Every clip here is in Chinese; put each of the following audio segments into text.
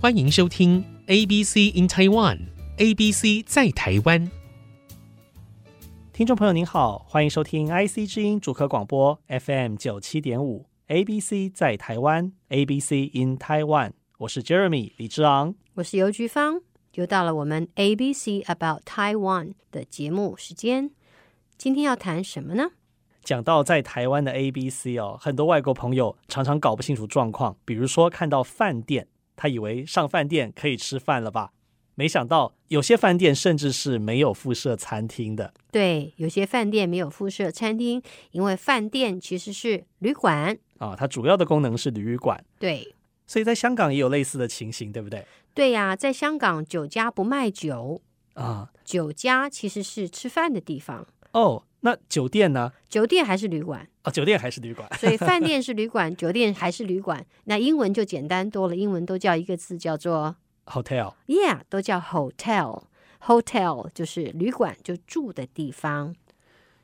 欢迎收听 ABC in Taiwan，ABC 在台湾。听众朋友您好，欢迎收听 IC 之音主客广播 FM 九七点五，ABC 在台湾，ABC in Taiwan。我是 Jeremy 李志昂，我是游菊芳，又到了我们 ABC About Taiwan 的节目时间。今天要谈什么呢？讲到在台湾的 ABC 哦，很多外国朋友常常搞不清楚状况。比如说看到饭店，他以为上饭店可以吃饭了吧？没想到有些饭店甚至是没有附设餐厅的。对，有些饭店没有附设餐厅，因为饭店其实是旅馆啊，它主要的功能是旅馆。对，所以在香港也有类似的情形，对不对？对呀，在香港酒家不卖酒啊，酒家其实是吃饭的地方。哦，那酒店呢？酒店还是旅馆？哦，酒店还是旅馆。所以饭店是旅馆，酒店还是旅馆。那英文就简单多了，英文都叫一个字，叫做 hotel。Yeah，都叫 hotel。hotel 就是旅馆，就住的地方。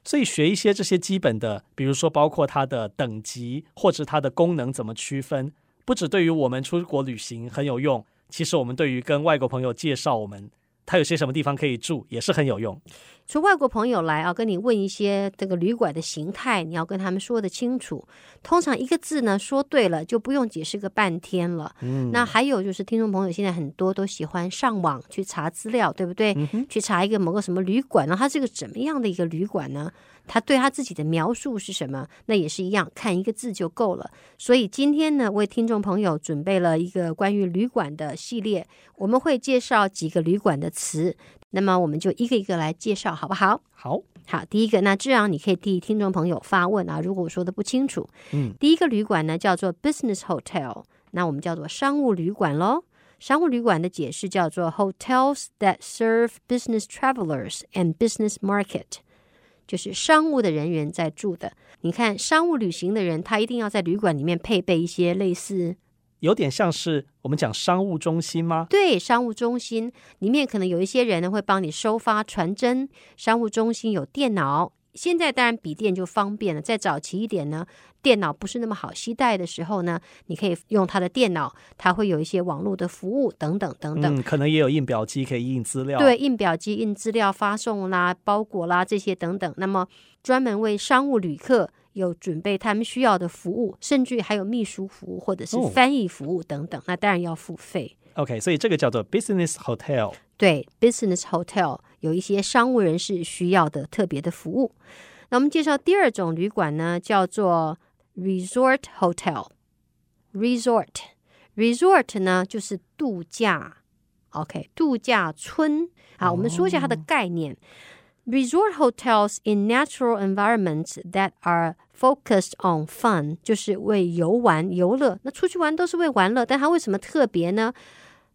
所以学一些这些基本的，比如说包括它的等级或者它的功能怎么区分，不只对于我们出国旅行很有用，其实我们对于跟外国朋友介绍我们。它有些什么地方可以住，也是很有用。从外国朋友来啊，跟你问一些这个旅馆的形态，你要跟他们说得清楚。通常一个字呢说对了，就不用解释个半天了。嗯，那还有就是听众朋友现在很多都喜欢上网去查资料，对不对？嗯，去查一个某个什么旅馆，然后它是个怎么样的一个旅馆呢？他对他自己的描述是什么？那也是一样，看一个字就够了。所以今天呢，为听众朋友准备了一个关于旅馆的系列，我们会介绍几个旅馆的词。那么我们就一个一个来介绍，好不好？好，好。第一个，那志昂，你可以替听众朋友发问啊。如果我说的不清楚，嗯，第一个旅馆呢叫做 business hotel，那我们叫做商务旅馆喽。商务旅馆的解释叫做 hotels that serve business travelers and business market。就是商务的人员在住的。你看，商务旅行的人，他一定要在旅馆里面配备一些类似，有点像是我们讲商务中心吗？对，商务中心里面可能有一些人呢会帮你收发传真。商务中心有电脑。现在当然笔电就方便了。再早期一点呢，电脑不是那么好携带的时候呢，你可以用他的电脑，它会有一些网络的服务等等等等。嗯，可能也有印表机可以印资料。对，印表机印资料发送啦、包裹啦这些等等。那么专门为商务旅客有准备他们需要的服务，甚至还有秘书服务或者是翻译服务等等。哦、那当然要付费。OK，所以这个叫做 business hotel。对，business hotel 有一些商务人士需要的特别的服务。那我们介绍第二种旅馆呢，叫做 resort hotel。resort，resort 呢就是度假。OK，度假村。好，我们说一下它的概念。Oh. Resort hotels in natural environments that are focused on fun，就是为游玩游乐。那出去玩都是为玩乐，但它为什么特别呢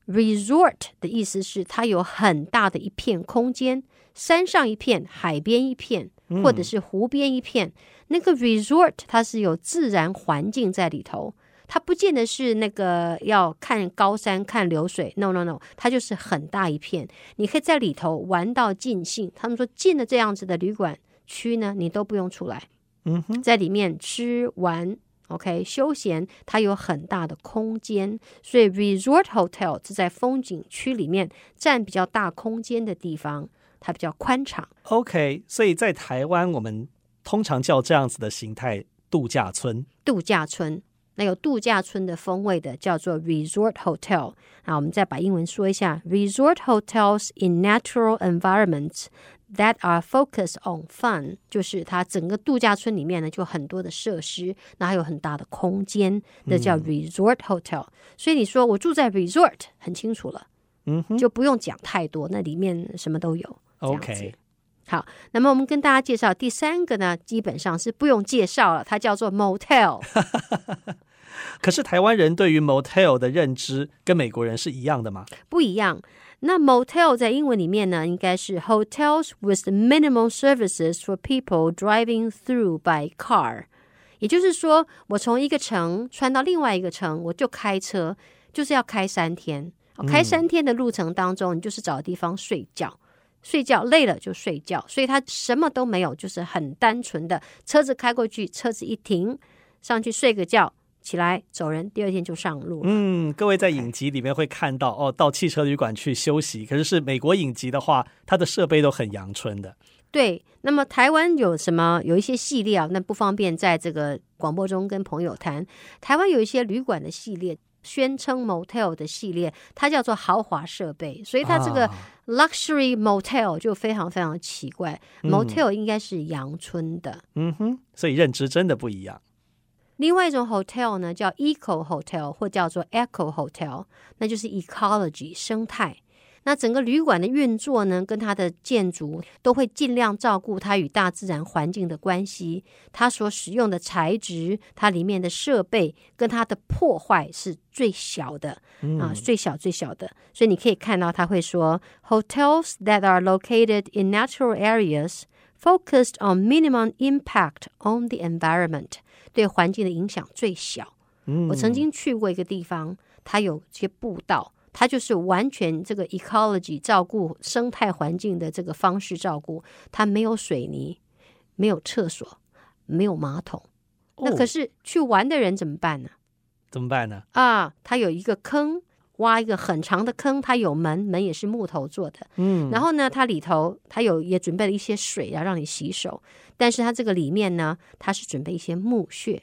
？Resort 的意思是它有很大的一片空间，山上一片，海边一片，或者是湖边一片。嗯、那个 resort 它是有自然环境在里头，它不见得是那个要看高山看流水，no no no，它就是很大一片，你可以在里头玩到尽兴。他们说进了这样子的旅馆区呢，你都不用出来，嗯哼，在里面吃玩。OK，休闲它有很大的空间，所以 resort hotel 是在风景区里面占比较大空间的地方，它比较宽敞。OK，所以在台湾我们通常叫这样子的形态度假村。度假村，那有度假村的风味的叫做 resort hotel。那我们再把英文说一下：resort hotels in natural environments。That are focused on fun，就是它整个度假村里面呢，就很多的设施，那还有很大的空间，那叫 resort hotel。嗯。所以你说我住在 resort，很清楚了，嗯哼，就不用讲太多，那里面什么都有。OK，好，那么我们跟大家介绍第三个呢，基本上是不用介绍了，它叫做 motel。可是台湾人对于 motel 的认知跟美国人是一样的吗？不一样。那 motel 在英文里面呢，应该是 hotels with minimal services for people driving through by car。也就是说，我从一个城穿到另外一个城，我就开车，就是要开三天。开三天的路程当中，你就是找地方睡觉，睡觉累了就睡觉，所以它什么都没有，就是很单纯的车子开过去，车子一停，上去睡个觉，起来走人，第二天就上路。嗯，各位在影集里面会看到哦，到汽车旅馆去休息。可是是美国影集的话，它的设备都很阳春的。对，那么台湾有什么？有一些系列啊，那不方便在这个广播中跟朋友谈。台湾有一些旅馆的系列，宣称 motel 的系列，它叫做豪华设备，所以它这个 luxury motel 就非常非常奇怪。啊、motel 应该是阳春的。嗯哼，所以认知真的不一样。另外一种 hotel 呢，叫 eco hotel 或叫做 eco hotel，那就是 ecology 生态。那整个旅馆的运作呢，跟它的建筑都会尽量照顾它与大自然环境的关系。它所使用的材质，它里面的设备跟它的破坏是最小的、嗯、啊，最小最小的。所以你可以看到，他会说，hotels that are located in natural areas focused on minimum impact on the environment。对环境的影响最小。嗯，我曾经去过一个地方，它有些步道，它就是完全这个 ecology 照顾生态环境的这个方式照顾，它没有水泥，没有厕所，没有马桶。哦，那可是去玩的人怎么办呢？怎么办呢？啊，它有一个坑，挖一个很长的坑，它有门，门也是木头做的。嗯，然后呢，它里头它有也准备了一些水啊，让你洗手。但是它这个里面呢，它是准备一些木屑，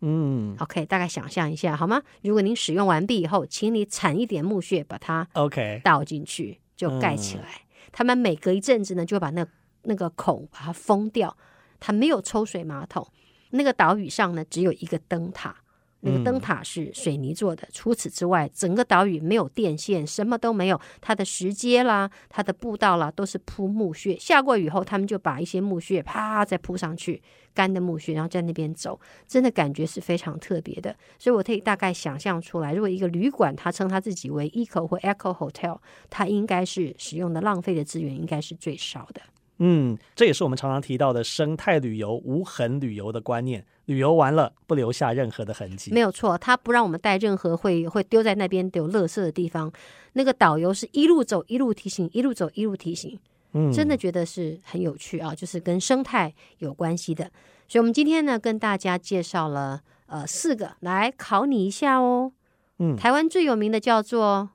嗯，OK，大概想象一下好吗？如果您使用完毕以后，请你铲一点木屑，把它 OK 倒进去，就盖起来。嗯、他们每隔一阵子呢，就把那那个孔把它封掉。它没有抽水马桶，那个岛屿上呢，只有一个灯塔。那个灯塔是水泥做的，除此之外，整个岛屿没有电线，什么都没有。它的石阶啦，它的步道啦，都是铺木屑。下过雨后，他们就把一些木屑啪再铺上去，干的木屑，然后在那边走，真的感觉是非常特别的。所以我可以大概想象出来，如果一个旅馆，它称它自己为 eco 或 eco hotel，它应该是使用的浪费的资源应该是最少的。嗯，这也是我们常常提到的生态旅游、无痕旅游的观念。旅游完了，不留下任何的痕迹。没有错，他不让我们带任何会会丢在那边有垃圾的地方。那个导游是一路走一路提醒，一路走一路提醒。嗯，真的觉得是很有趣啊，就是跟生态有关系的。所以，我们今天呢，跟大家介绍了呃四个，来考你一下哦。嗯，台湾最有名的叫做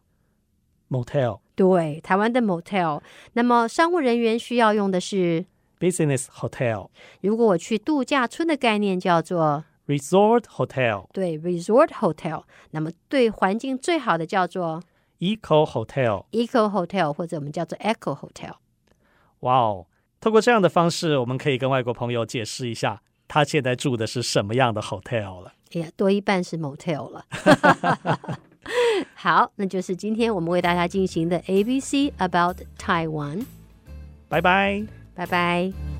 motel。对，台湾的 motel。那么商务人员需要用的是 business hotel。如果我去度假村的概念叫做 resort hotel。对，resort hotel。那么对环境最好的叫做 eco hotel。eco hotel 或者我们叫做 eco hotel。哇哦，透过这样的方式，我们可以跟外国朋友解释一下，他现在住的是什么样的 hotel 了。哎呀，多一半是 motel 了。好，那就是今天我们为大家进行的 ABC About Taiwan。拜拜，拜拜。